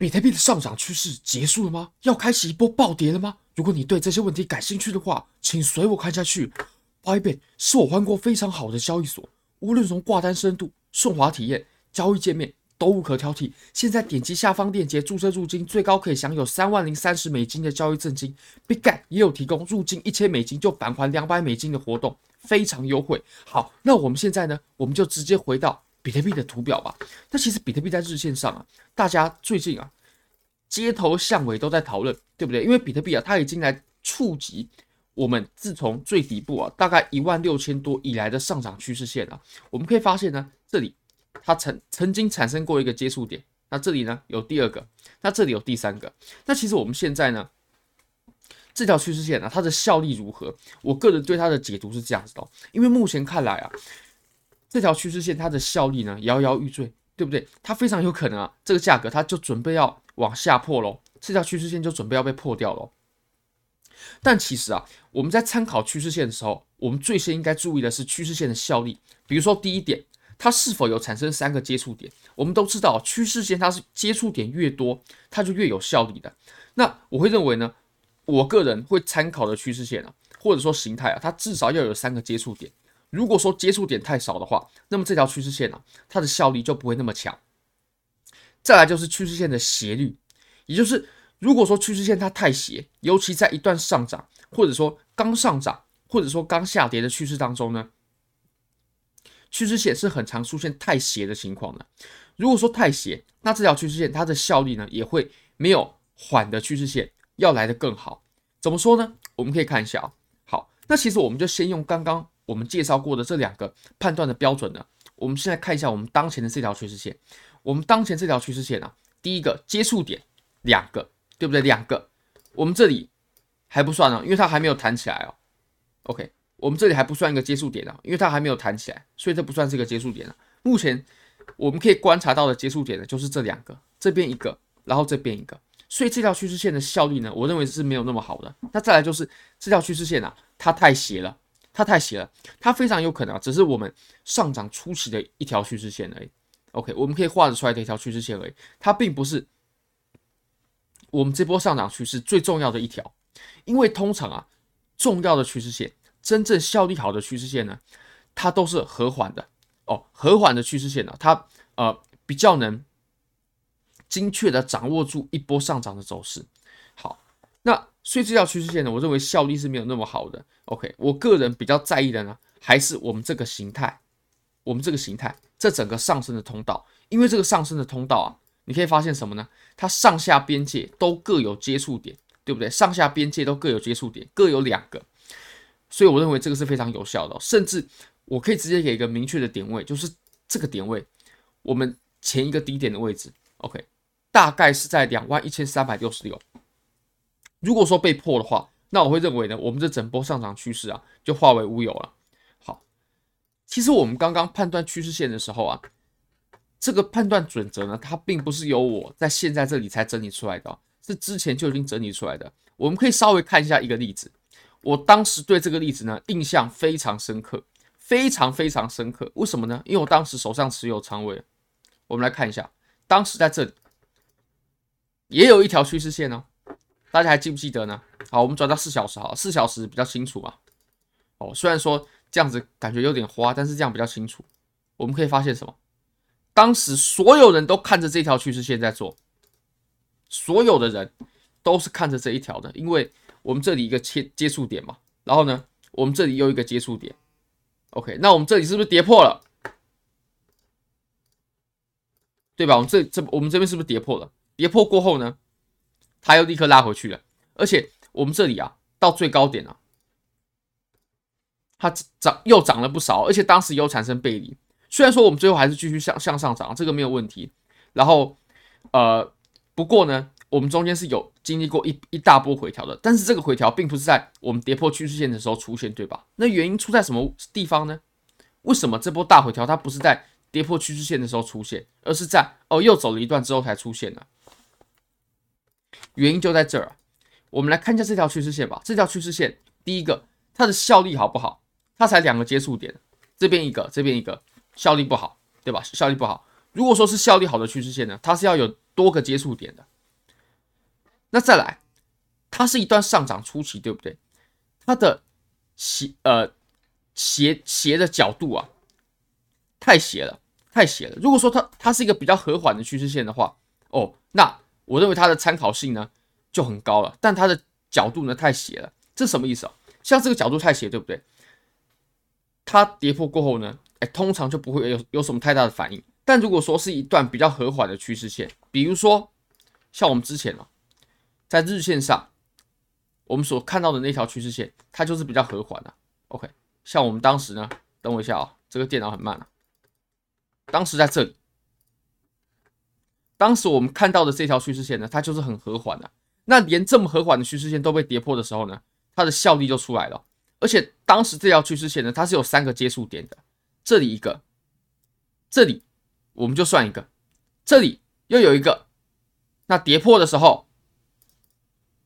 比特币的上涨趋势结束了吗？要开启一波暴跌了吗？如果你对这些问题感兴趣的话，请随我看下去。Bybit 是我玩过非常好的交易所，无论从挂单深度、顺滑体验、交易界面都无可挑剔。现在点击下方链接注册入金，最高可以享有三万零三十美金的交易赠金。Bitget 也有提供入金一千美金就返还两百美金的活动，非常优惠。好，那我们现在呢，我们就直接回到。比特币的图表吧，那其实比特币在日线上啊，大家最近啊，街头巷尾都在讨论，对不对？因为比特币啊，它已经来触及我们自从最底部啊，大概一万六千多以来的上涨趋势线了。我们可以发现呢，这里它曾曾经产生过一个接触点，那这里呢有第二个，那这里有第三个。那其实我们现在呢，这条趋势线啊，它的效力如何？我个人对它的解读是这样子的，因为目前看来啊。这条趋势线它的效力呢，摇摇欲坠，对不对？它非常有可能啊，这个价格它就准备要往下破喽，这条趋势线就准备要被破掉喽。但其实啊，我们在参考趋势线的时候，我们最先应该注意的是趋势线的效力。比如说第一点，它是否有产生三个接触点？我们都知道，趋势线它是接触点越多，它就越有效力的。那我会认为呢，我个人会参考的趋势线啊，或者说形态啊，它至少要有三个接触点。如果说接触点太少的话，那么这条趋势线啊，它的效力就不会那么强。再来就是趋势线的斜率，也就是如果说趋势线它太斜，尤其在一段上涨，或者说刚上涨，或者说刚下跌的趋势当中呢，趋势线是很常出现太斜的情况的。如果说太斜，那这条趋势线它的效力呢，也会没有缓的趋势线要来的更好。怎么说呢？我们可以看一下啊。好，那其实我们就先用刚刚。我们介绍过的这两个判断的标准呢，我们现在看一下我们当前的这条趋势线。我们当前这条趋势线啊，第一个接触点两个，对不对？两个，我们这里还不算啊，因为它还没有弹起来哦。OK，我们这里还不算一个接触点啊，因为它还没有弹起来，所以这不算是一个接触点啊。目前我们可以观察到的接触点呢，就是这两个，这边一个，然后这边一个。所以这条趋势线的效力呢，我认为是没有那么好的。那再来就是这条趋势线啊，它太斜了。它太斜了，它非常有可能，只是我们上涨初期的一条趋势线而已。OK，我们可以画得出来的一条趋势线而已，它并不是我们这波上涨趋势最重要的一条。因为通常啊，重要的趋势线，真正效力好的趋势线呢，它都是和缓的哦。和缓的趋势线呢，它呃比较能精确的掌握住一波上涨的走势。那。所以这条趋势线呢，我认为效力是没有那么好的。OK，我个人比较在意的呢，还是我们这个形态，我们这个形态，这整个上升的通道。因为这个上升的通道啊，你可以发现什么呢？它上下边界都各有接触点，对不对？上下边界都各有接触点，各有两个。所以我认为这个是非常有效的，甚至我可以直接给一个明确的点位，就是这个点位，我们前一个低点的位置。OK，大概是在两万一千三百六十六。如果说被破的话，那我会认为呢，我们这整波上涨趋势啊，就化为乌有了。好，其实我们刚刚判断趋势线的时候啊，这个判断准则呢，它并不是由我在现在这里才整理出来的，是之前就已经整理出来的。我们可以稍微看一下一个例子，我当时对这个例子呢，印象非常深刻，非常非常深刻。为什么呢？因为我当时手上持有仓位。我们来看一下，当时在这里也有一条趋势线哦。大家还记不记得呢？好，我们转到四小时，好，四小时比较清楚嘛。哦，虽然说这样子感觉有点花，但是这样比较清楚。我们可以发现什么？当时所有人都看着这条趋势线在做，所有的人都是看着这一条的，因为我们这里一个切接触点嘛，然后呢，我们这里又一个接触点。OK，那我们这里是不是跌破了？对吧？我们这这我们这边是不是跌破了？跌破过后呢？它又立刻拉回去了，而且我们这里啊，到最高点啊，它涨又涨了不少，而且当时又产生背离。虽然说我们最后还是继续向向上涨，这个没有问题。然后，呃，不过呢，我们中间是有经历过一一大波回调的，但是这个回调并不是在我们跌破趋势线的时候出现，对吧？那原因出在什么地方呢？为什么这波大回调它不是在跌破趋势线的时候出现，而是在哦又走了一段之后才出现呢？原因就在这儿，我们来看一下这条趋势线吧。这条趋势线，第一个，它的效力好不好？它才两个接触点，这边一个，这边一个，效力不好，对吧？效力不好。如果说是效力好的趋势线呢，它是要有多个接触点的。那再来，它是一段上涨初期，对不对？它的斜呃斜斜的角度啊，太斜了，太斜了。如果说它它是一个比较和缓的趋势线的话，哦，那我认为它的参考性呢就很高了。但它的角度呢太斜了，这什么意思啊？像这个角度太斜，对不对？它跌破过后呢，哎，通常就不会有有什么太大的反应。但如果说是一段比较和缓的趋势线，比如说像我们之前啊。在日线上，我们所看到的那条趋势线，它就是比较和缓的。OK，像我们当时呢，等我一下啊，这个电脑很慢啊。当时在这里，当时我们看到的这条趋势线呢，它就是很和缓的。那连这么和缓的趋势线都被跌破的时候呢，它的效力就出来了。而且当时这条趋势线呢，它是有三个接触点的，这里一个，这里我们就算一个，这里又有一个。那跌破的时候。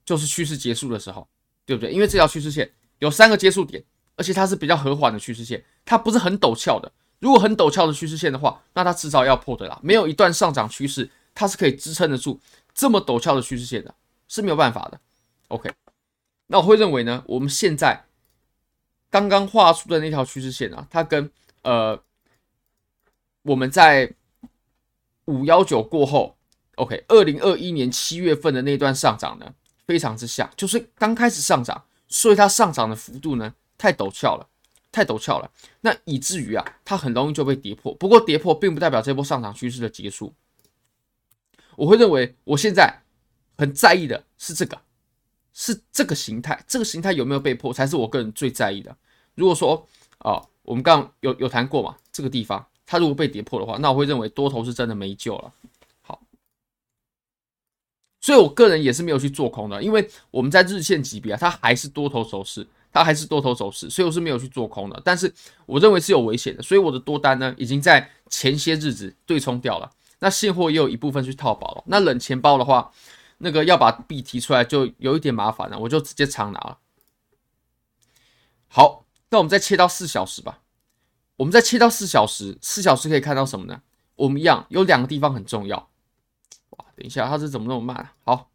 就是趋势结束的时候，对不对？因为这条趋势线有三个接触点，而且它是比较和缓的趋势线，它不是很陡峭的。如果很陡峭的趋势线的话，那它迟早要破的啦。没有一段上涨趋势，它是可以支撑得住这么陡峭的趋势线的，是没有办法的。OK，那我会认为呢，我们现在刚刚画出的那条趋势线啊，它跟呃我们在五幺九过后，OK，二零二一年七月份的那段上涨呢。非常之像，就是刚开始上涨，所以它上涨的幅度呢太陡峭了，太陡峭了，那以至于啊，它很容易就被跌破。不过跌破并不代表这波上涨趋势的结束。我会认为，我现在很在意的是这个，是这个形态，这个形态有没有被破，才是我个人最在意的。如果说啊、哦，我们刚刚有有谈过嘛，这个地方它如果被跌破的话，那我会认为多头是真的没救了。好所以，我个人也是没有去做空的，因为我们在日线级别啊，它还是多头走势，它还是多头走势，所以我是没有去做空的。但是，我认为是有危险的，所以我的多单呢，已经在前些日子对冲掉了。那现货也有一部分去套保了。那冷钱包的话，那个要把币提出来就有一点麻烦了，我就直接长拿了。好，那我们再切到四小时吧。我们再切到四小时，四小时可以看到什么呢？我们一样有两个地方很重要。哇，等一下，它是怎么那么慢啊？好，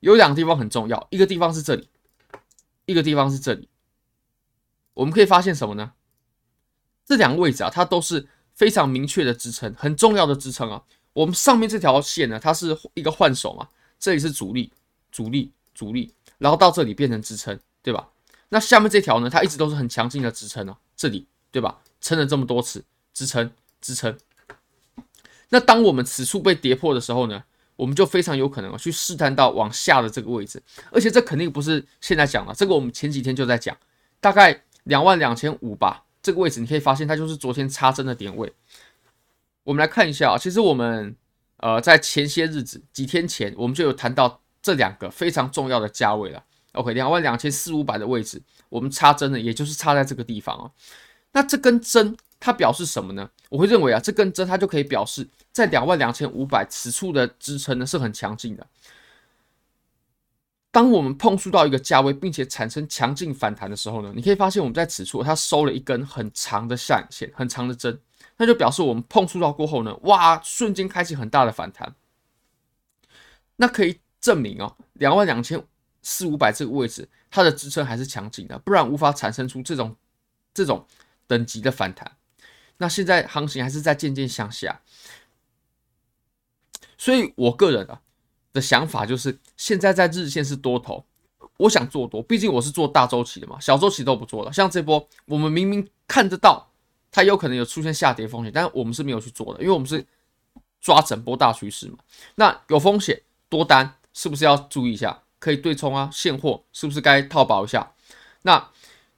有两个地方很重要，一个地方是这里，一个地方是这里。我们可以发现什么呢？这两个位置啊，它都是非常明确的支撑，很重要的支撑啊。我们上面这条线呢，它是一个换手嘛，这里是阻力，阻力，阻力，然后到这里变成支撑，对吧？那下面这条呢，它一直都是很强劲的支撑哦，这里，对吧？撑了这么多次，支撑，支撑。那当我们此处被跌破的时候呢，我们就非常有可能去试探到往下的这个位置，而且这肯定不是现在讲的，这个我们前几天就在讲，大概两万两千五吧，这个位置你可以发现它就是昨天插针的点位。我们来看一下啊，其实我们呃在前些日子几天前，我们就有谈到这两个非常重要的价位了。OK，两万两千四五百的位置，我们插针的，也就是插在这个地方啊。那这根针它表示什么呢？我会认为啊，这根针它就可以表示。在两万两千五百此处的支撑呢是很强劲的。当我们碰触到一个价位，并且产生强劲反弹的时候呢，你可以发现我们在此处它收了一根很长的下影线，很长的针，那就表示我们碰触到过后呢，哇，瞬间开启很大的反弹。那可以证明哦，两万两千四五百这个位置它的支撑还是强劲的，不然无法产生出这种这种等级的反弹。那现在行情还是在渐渐向下。所以，我个人啊的想法就是，现在在日线是多头，我想做多，毕竟我是做大周期的嘛，小周期都不做了。像这波，我们明明看得到它有可能有出现下跌风险，但是我们是没有去做的，因为我们是抓整波大趋势嘛。那有风险多单是不是要注意一下？可以对冲啊，现货是不是该套保一下？那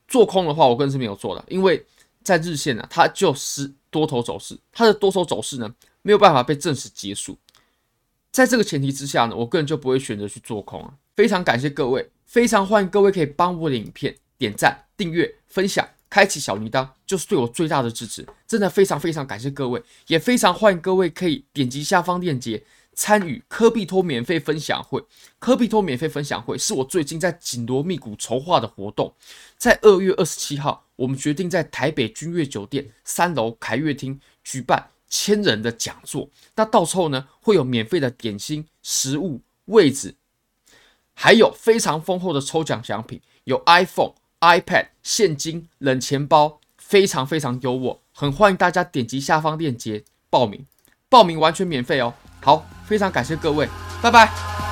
做空的话，我个人是没有做的，因为在日线呢，它就是多头走势，它的多头走势呢没有办法被证实结束。在这个前提之下呢，我个人就不会选择去做空啊。非常感谢各位，非常欢迎各位可以帮我的影片点赞、订阅、分享、开启小铃铛，就是对我最大的支持。真的非常非常感谢各位，也非常欢迎各位可以点击下方链接参与科比托免费分享会。科比托免费分享会是我最近在紧锣密鼓筹划的活动，在二月二十七号，我们决定在台北君悦酒店三楼凯悦厅举办。千人的讲座。那到时候呢，会有免费的点心、食物、位置，还有非常丰厚的抽奖奖品，有 iPhone、iPad、现金、冷钱包，非常非常优渥。很欢迎大家点击下方链接报名，报名完全免费哦。好，非常感谢各位，拜拜。